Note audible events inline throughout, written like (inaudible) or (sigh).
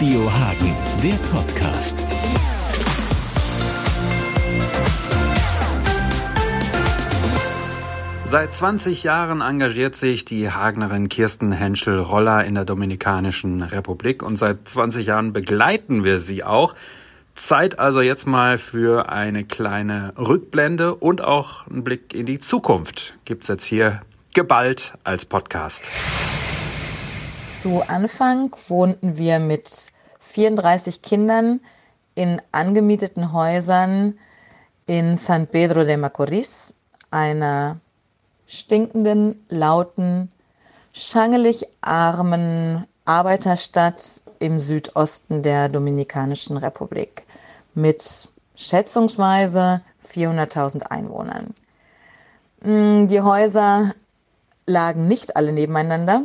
Radio Hagen, der Podcast. Seit 20 Jahren engagiert sich die Hagnerin Kirsten Henschel-Roller in der Dominikanischen Republik und seit 20 Jahren begleiten wir sie auch. Zeit also jetzt mal für eine kleine Rückblende und auch einen Blick in die Zukunft. Gibt's jetzt hier geballt als Podcast. Zu Anfang wohnten wir mit 34 Kindern in angemieteten Häusern in San Pedro de Macorís, einer stinkenden, lauten, schangelig armen Arbeiterstadt im Südosten der Dominikanischen Republik mit schätzungsweise 400.000 Einwohnern. Mm, die Häuser lagen nicht alle nebeneinander.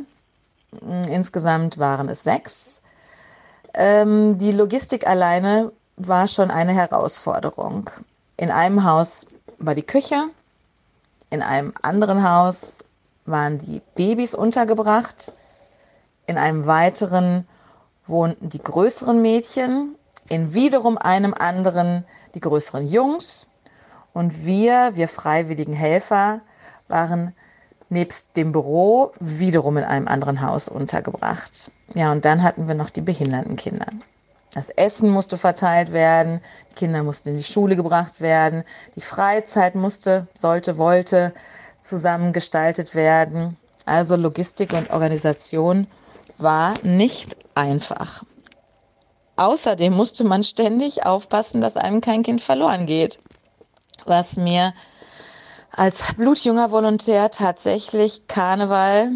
Mm, insgesamt waren es sechs. Ähm, die Logistik alleine war schon eine Herausforderung. In einem Haus war die Küche, in einem anderen Haus waren die Babys untergebracht, in einem weiteren wohnten die größeren Mädchen, in wiederum einem anderen die größeren Jungs und wir, wir freiwilligen Helfer, waren nebst dem Büro wiederum in einem anderen Haus untergebracht. Ja, und dann hatten wir noch die behinderten Kinder. Das Essen musste verteilt werden, die Kinder mussten in die Schule gebracht werden, die Freizeit musste, sollte, wollte zusammengestaltet werden. Also Logistik und Organisation war nicht einfach. Außerdem musste man ständig aufpassen, dass einem kein Kind verloren geht, was mir als blutjunger Volontär tatsächlich Karneval,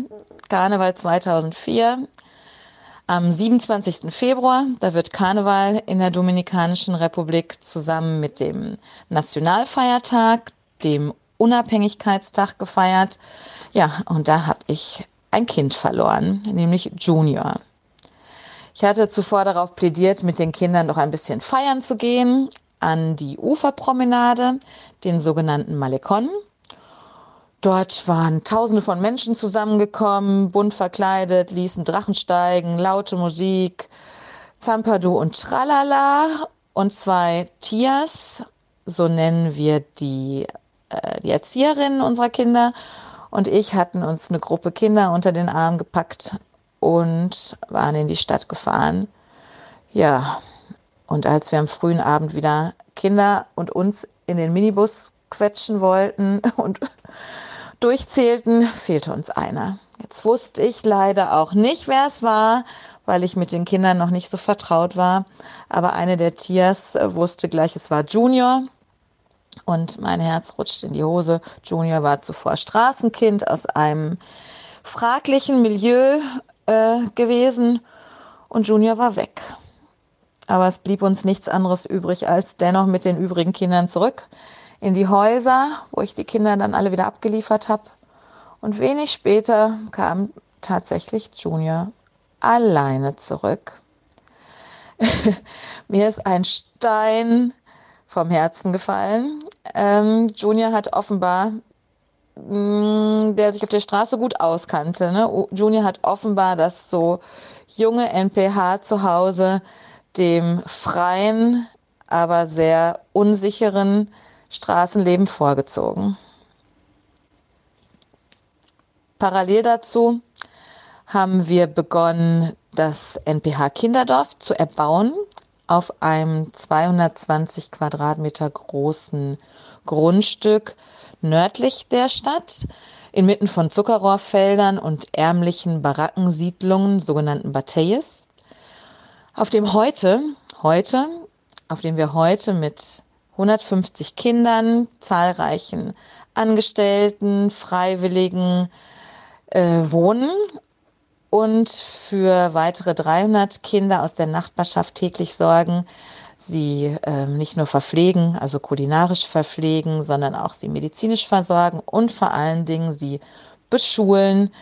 Karneval 2004, am 27. Februar, da wird Karneval in der Dominikanischen Republik zusammen mit dem Nationalfeiertag, dem Unabhängigkeitstag gefeiert. Ja, und da habe ich ein Kind verloren, nämlich Junior. Ich hatte zuvor darauf plädiert, mit den Kindern noch ein bisschen feiern zu gehen an die Uferpromenade, den sogenannten Malekon. Dort waren Tausende von Menschen zusammengekommen, bunt verkleidet, ließen Drachen steigen, laute Musik, Zampadu und Tralala und zwei Tias, so nennen wir die, äh, die Erzieherinnen unserer Kinder und ich hatten uns eine Gruppe Kinder unter den Arm gepackt und waren in die Stadt gefahren. Ja, und als wir am frühen Abend wieder Kinder und uns in den Minibus quetschen wollten (laughs) und durchzählten, fehlte uns einer. Jetzt wusste ich leider auch nicht, wer es war, weil ich mit den Kindern noch nicht so vertraut war. Aber eine der Tiers wusste gleich, es war Junior und mein Herz rutscht in die Hose. Junior war zuvor Straßenkind aus einem fraglichen Milieu äh, gewesen und Junior war weg. Aber es blieb uns nichts anderes übrig, als dennoch mit den übrigen Kindern zurück in die Häuser, wo ich die Kinder dann alle wieder abgeliefert habe. Und wenig später kam tatsächlich Junior alleine zurück. (laughs) Mir ist ein Stein vom Herzen gefallen. Ähm, Junior hat offenbar, mh, mm, der sich auf der Straße gut auskannte, ne? Junior hat offenbar das so junge NPH zu Hause dem freien, aber sehr unsicheren Straßenleben vorgezogen. Parallel dazu haben wir begonnen, das NPH Kinderdorf zu erbauen auf einem 220 Quadratmeter großen Grundstück nördlich der Stadt, inmitten von Zuckerrohrfeldern und ärmlichen Barackensiedlungen, sogenannten Bateyes, auf dem heute, heute, auf dem wir heute mit 150 Kindern, zahlreichen Angestellten, Freiwilligen äh, wohnen und für weitere 300 Kinder aus der Nachbarschaft täglich sorgen. Sie äh, nicht nur verpflegen, also kulinarisch verpflegen, sondern auch sie medizinisch versorgen und vor allen Dingen sie beschulen,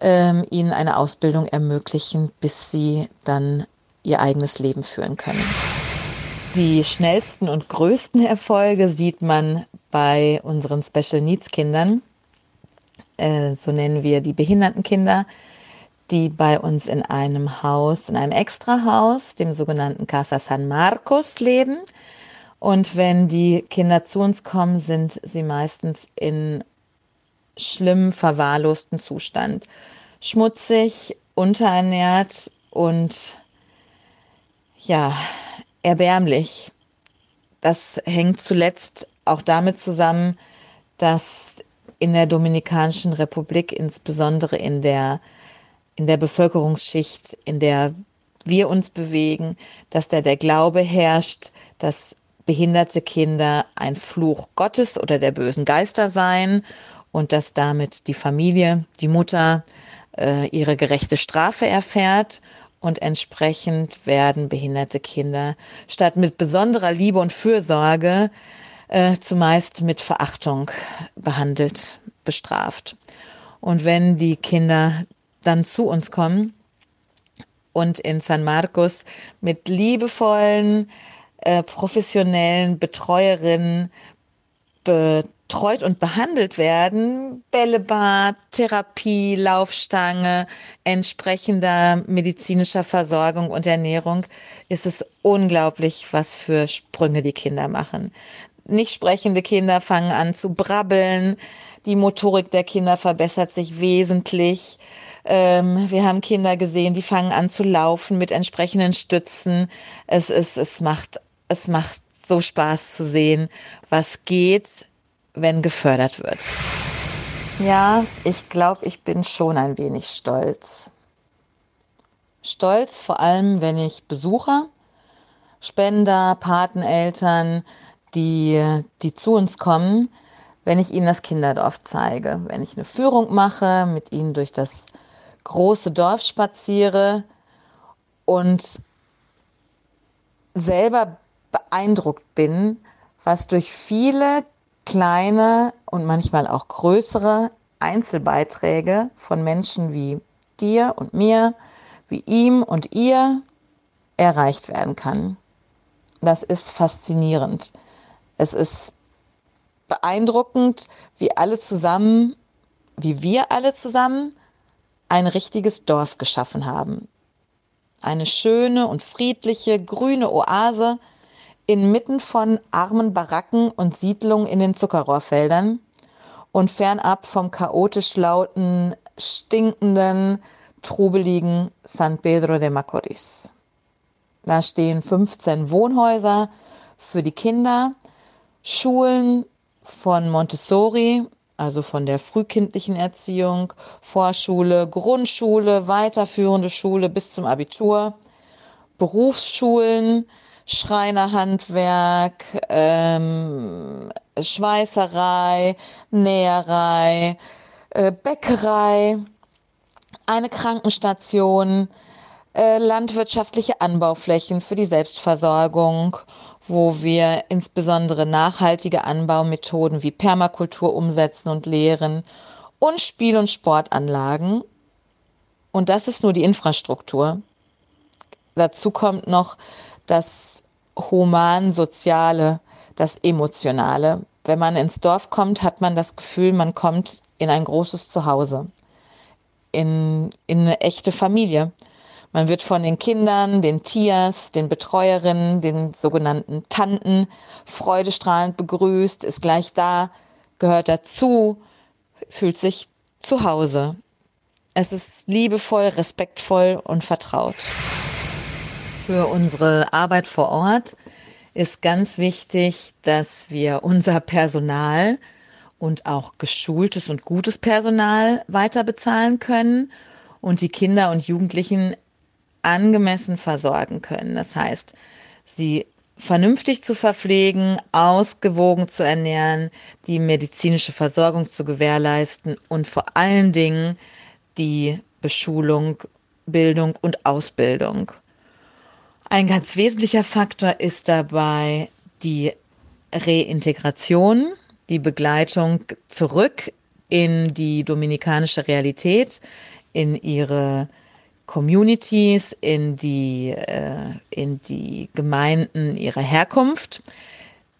äh, ihnen eine Ausbildung ermöglichen, bis sie dann ihr eigenes Leben führen können. Die schnellsten und größten Erfolge sieht man bei unseren Special Needs Kindern. Äh, so nennen wir die Behindertenkinder die bei uns in einem Haus, in einem Extrahaus, dem sogenannten Casa San Marcos, leben. Und wenn die Kinder zu uns kommen, sind sie meistens in schlimm verwahrlosten Zustand. Schmutzig, unterernährt und ja, erbärmlich. Das hängt zuletzt auch damit zusammen, dass in der Dominikanischen Republik, insbesondere in der, in der Bevölkerungsschicht, in der wir uns bewegen, dass da der Glaube herrscht, dass behinderte Kinder ein Fluch Gottes oder der bösen Geister seien und dass damit die Familie, die Mutter äh, ihre gerechte Strafe erfährt und entsprechend werden behinderte Kinder statt mit besonderer Liebe und Fürsorge äh, zumeist mit Verachtung behandelt, bestraft. Und wenn die Kinder dann zu uns kommen und in San Marcos mit liebevollen, äh, professionellen Betreuerinnen betreut und behandelt werden, Bällebad, Therapie, Laufstange, entsprechender medizinischer Versorgung und Ernährung, ist es unglaublich, was für Sprünge die Kinder machen. Nicht sprechende Kinder fangen an zu brabbeln, die Motorik der Kinder verbessert sich wesentlich. Ähm, wir haben Kinder gesehen, die fangen an zu laufen mit entsprechenden Stützen. Es ist, es macht, es macht so Spaß zu sehen, was geht, wenn gefördert wird. Ja, ich glaube, ich bin schon ein wenig stolz. Stolz vor allem, wenn ich Besucher, Spender, Pateneltern, die, die zu uns kommen, wenn ich ihnen das Kinderdorf zeige, wenn ich eine Führung mache, mit ihnen durch das große Dorf spaziere und selber beeindruckt bin, was durch viele kleine und manchmal auch größere Einzelbeiträge von Menschen wie dir und mir, wie ihm und ihr erreicht werden kann. Das ist faszinierend. Es ist beeindruckend, wie alle zusammen, wie wir alle zusammen ein richtiges Dorf geschaffen haben. Eine schöne und friedliche grüne Oase, inmitten von armen Baracken und Siedlungen in den Zuckerrohrfeldern und fernab vom chaotisch lauten, stinkenden, trubeligen San Pedro de Macorís. Da stehen 15 Wohnhäuser für die Kinder, Schulen von Montessori, also von der frühkindlichen Erziehung, Vorschule, Grundschule, weiterführende Schule bis zum Abitur, Berufsschulen, Schreinerhandwerk, ähm, Schweißerei, Näherei, äh, Bäckerei, eine Krankenstation, äh, landwirtschaftliche Anbauflächen für die Selbstversorgung, wo wir insbesondere nachhaltige Anbaumethoden wie Permakultur umsetzen und lehren und Spiel- und Sportanlagen. Und das ist nur die Infrastruktur. Dazu kommt noch das human-soziale, das emotionale. Wenn man ins Dorf kommt, hat man das Gefühl, man kommt in ein großes Zuhause, in, in eine echte Familie. Man wird von den Kindern, den Tiers, den Betreuerinnen, den sogenannten Tanten freudestrahlend begrüßt, ist gleich da, gehört dazu, fühlt sich zu Hause. Es ist liebevoll, respektvoll und vertraut für unsere Arbeit vor Ort ist ganz wichtig, dass wir unser Personal und auch geschultes und gutes Personal weiter bezahlen können und die Kinder und Jugendlichen angemessen versorgen können. Das heißt, sie vernünftig zu verpflegen, ausgewogen zu ernähren, die medizinische Versorgung zu gewährleisten und vor allen Dingen die Beschulung, Bildung und Ausbildung. Ein ganz wesentlicher Faktor ist dabei die Reintegration, die Begleitung zurück in die dominikanische Realität, in ihre Communities, in die, äh, in die Gemeinden ihrer Herkunft.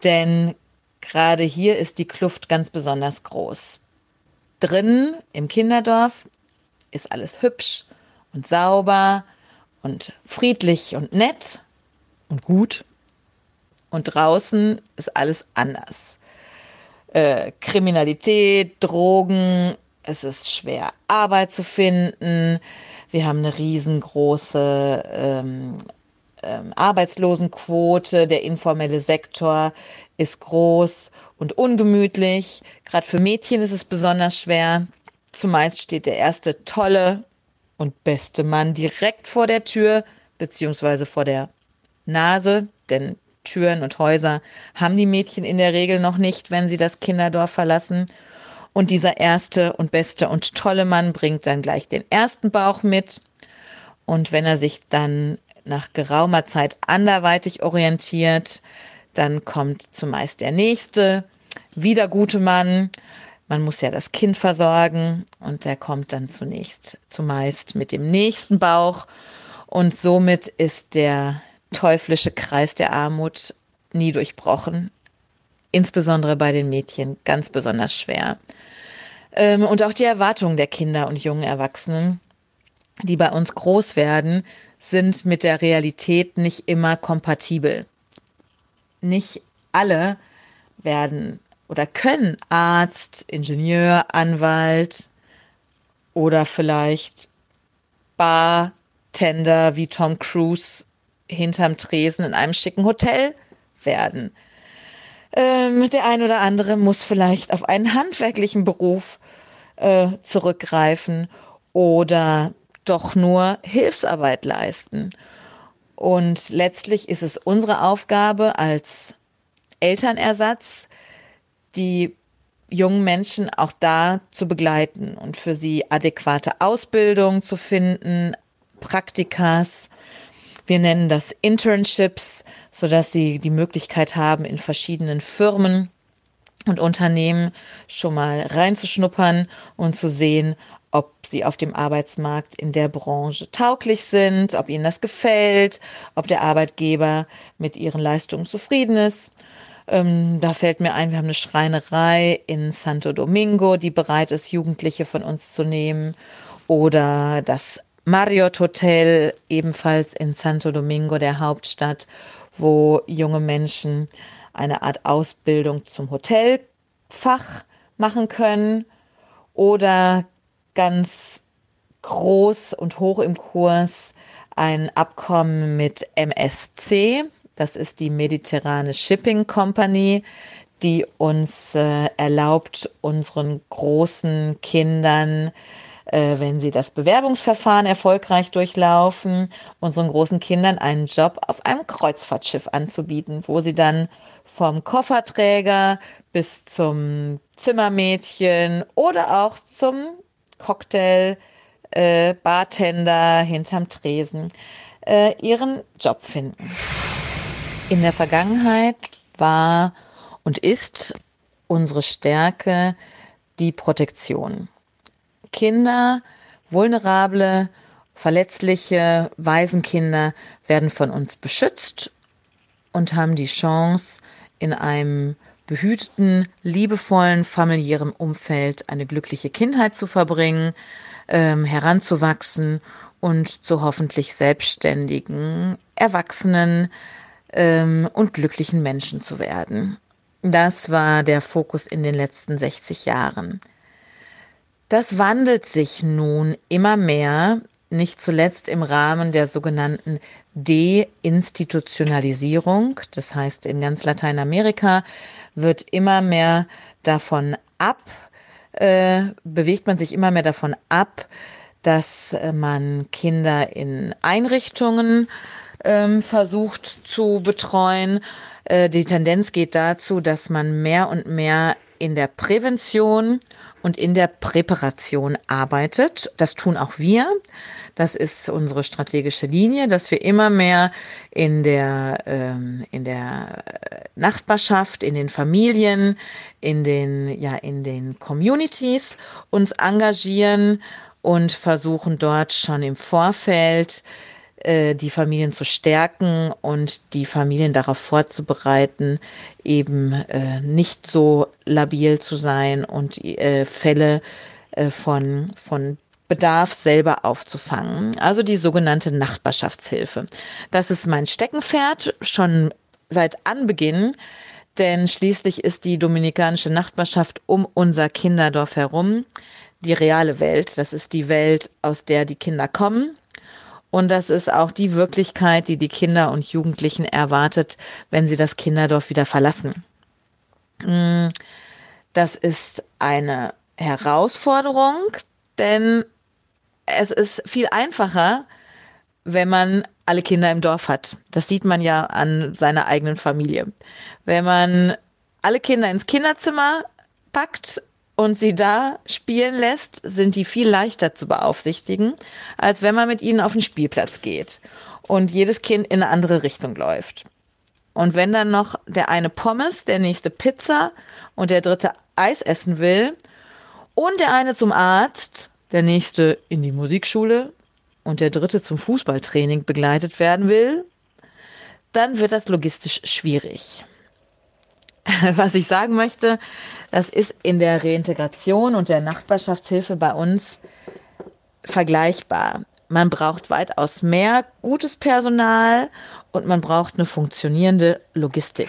Denn gerade hier ist die Kluft ganz besonders groß. Drinnen im Kinderdorf ist alles hübsch und sauber und friedlich und nett und gut. Und draußen ist alles anders. Äh, Kriminalität, Drogen, es ist schwer Arbeit zu finden. Wir haben eine riesengroße ähm, ähm, Arbeitslosenquote. Der informelle Sektor ist groß und ungemütlich. Gerade für Mädchen ist es besonders schwer. Zumeist steht der erste tolle und beste Mann direkt vor der Tür beziehungsweise vor der Nase, denn Türen und Häuser haben die Mädchen in der Regel noch nicht, wenn sie das Kinderdorf verlassen. Und dieser erste und beste und tolle Mann bringt dann gleich den ersten Bauch mit. Und wenn er sich dann nach geraumer Zeit anderweitig orientiert, dann kommt zumeist der nächste, wieder gute Mann. Man muss ja das Kind versorgen und der kommt dann zunächst zumeist mit dem nächsten Bauch. Und somit ist der teuflische Kreis der Armut nie durchbrochen. Insbesondere bei den Mädchen ganz besonders schwer. Ähm, und auch die Erwartungen der Kinder und jungen Erwachsenen, die bei uns groß werden, sind mit der Realität nicht immer kompatibel. Nicht alle werden oder können Arzt, Ingenieur, Anwalt oder vielleicht Bartender wie Tom Cruise hinterm Tresen in einem schicken Hotel werden. Ähm, der ein oder andere muss vielleicht auf einen handwerklichen Beruf äh, zurückgreifen oder doch nur Hilfsarbeit leisten. Und letztlich ist es unsere Aufgabe als Elternersatz, die jungen Menschen auch da zu begleiten und für sie adäquate Ausbildung zu finden, Praktikas. Wir nennen das Internships, so dass sie die Möglichkeit haben, in verschiedenen Firmen und Unternehmen schon mal reinzuschnuppern und zu sehen, ob sie auf dem Arbeitsmarkt in der Branche tauglich sind, ob ihnen das gefällt, ob der Arbeitgeber mit ihren Leistungen zufrieden ist. Ähm, da fällt mir ein, wir haben eine Schreinerei in Santo Domingo, die bereit ist, Jugendliche von uns zu nehmen. Oder das Marriott Hotel, ebenfalls in Santo Domingo, der Hauptstadt, wo junge Menschen eine Art Ausbildung zum Hotelfach machen können. Oder ganz groß und hoch im Kurs ein Abkommen mit MSC. Das ist die Mediterrane Shipping Company, die uns äh, erlaubt, unseren großen Kindern, äh, wenn sie das Bewerbungsverfahren erfolgreich durchlaufen, unseren großen Kindern einen Job auf einem Kreuzfahrtschiff anzubieten, wo sie dann vom Kofferträger bis zum Zimmermädchen oder auch zum Cocktail, äh, Bartender hinterm Tresen äh, ihren Job finden. In der Vergangenheit war und ist unsere Stärke die Protektion. Kinder, vulnerable, verletzliche, Waisenkinder werden von uns beschützt und haben die Chance, in einem behüteten, liebevollen, familiären Umfeld eine glückliche Kindheit zu verbringen, ähm, heranzuwachsen und zu hoffentlich selbstständigen, erwachsenen ähm, und glücklichen Menschen zu werden. Das war der Fokus in den letzten 60 Jahren. Das wandelt sich nun immer mehr nicht zuletzt im Rahmen der sogenannten Deinstitutionalisierung. Das heißt, in ganz Lateinamerika wird immer mehr davon ab, äh, bewegt man sich immer mehr davon ab, dass man Kinder in Einrichtungen ähm, versucht zu betreuen. Äh, die Tendenz geht dazu, dass man mehr und mehr in der Prävention und in der Präparation arbeitet. Das tun auch wir. Das ist unsere strategische Linie, dass wir immer mehr in der, ähm, in der Nachbarschaft, in den Familien, in den, ja, in den Communities uns engagieren und versuchen dort schon im Vorfeld äh, die Familien zu stärken und die Familien darauf vorzubereiten, eben äh, nicht so labil zu sein und äh, Fälle äh, von, von Bedarf selber aufzufangen, also die sogenannte Nachbarschaftshilfe. Das ist mein Steckenpferd schon seit Anbeginn, denn schließlich ist die dominikanische Nachbarschaft um unser Kinderdorf herum die reale Welt. Das ist die Welt, aus der die Kinder kommen. Und das ist auch die Wirklichkeit, die die Kinder und Jugendlichen erwartet, wenn sie das Kinderdorf wieder verlassen. Mm, das ist eine Herausforderung, denn es ist viel einfacher, wenn man alle Kinder im Dorf hat. Das sieht man ja an seiner eigenen Familie. Wenn man alle Kinder ins Kinderzimmer packt und sie da spielen lässt, sind die viel leichter zu beaufsichtigen, als wenn man mit ihnen auf den Spielplatz geht und jedes Kind in eine andere Richtung läuft. Und wenn dann noch der eine Pommes, der nächste Pizza und der dritte Eis essen will und der eine zum Arzt, der nächste in die Musikschule und der dritte zum Fußballtraining begleitet werden will, dann wird das logistisch schwierig. (laughs) Was ich sagen möchte, das ist in der Reintegration und der Nachbarschaftshilfe bei uns vergleichbar. Man braucht weitaus mehr gutes Personal und man braucht eine funktionierende Logistik.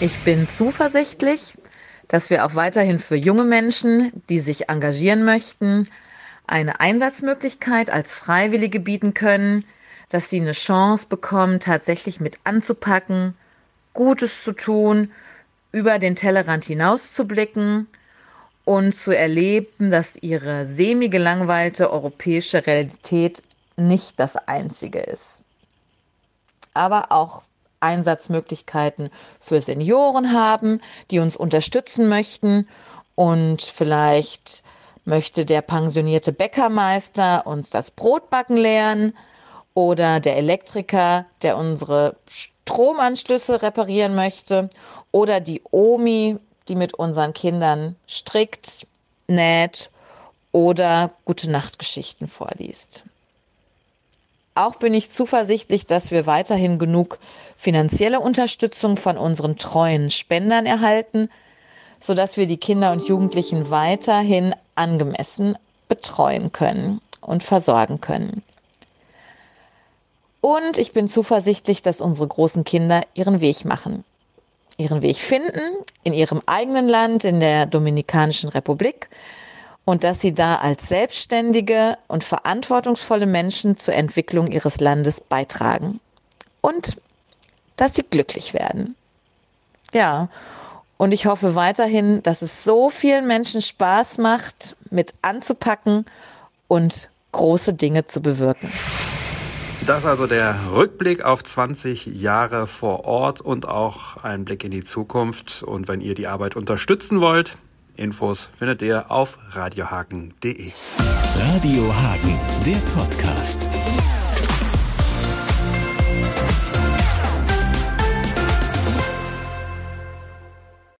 Ich bin zuversichtlich, dass wir auch weiterhin für junge Menschen, die sich engagieren möchten, eine Einsatzmöglichkeit als Freiwillige bieten können, dass sie eine Chance bekommen, tatsächlich mit anzupacken, Gutes zu tun, über den Tellerrand hinaus zu blicken und zu erleben, dass ihre semi-gelangweilte europäische Realität nicht das einzige ist. Aber auch Einsatzmöglichkeiten für Senioren haben, die uns unterstützen möchten und vielleicht möchte der pensionierte Bäckermeister uns das Brotbacken lernen oder der Elektriker, der unsere Stromanschlüsse reparieren möchte oder die Omi, die mit unseren Kindern strickt, näht oder gute Nachtgeschichten vorliest. Auch bin ich zuversichtlich, dass wir weiterhin genug finanzielle Unterstützung von unseren treuen Spendern erhalten, sodass wir die Kinder und Jugendlichen weiterhin angemessen betreuen können und versorgen können. Und ich bin zuversichtlich, dass unsere großen Kinder ihren Weg machen. Ihren Weg finden in ihrem eigenen Land, in der Dominikanischen Republik, und dass sie da als selbstständige und verantwortungsvolle Menschen zur Entwicklung ihres Landes beitragen und dass sie glücklich werden. Ja, und ich hoffe weiterhin, dass es so vielen Menschen Spaß macht, mit anzupacken und große Dinge zu bewirken. Das also der Rückblick auf 20 Jahre vor Ort und auch ein Blick in die Zukunft. Und wenn ihr die Arbeit unterstützen wollt, Infos findet ihr auf radiohagen.de. Radio Hagen, der Podcast.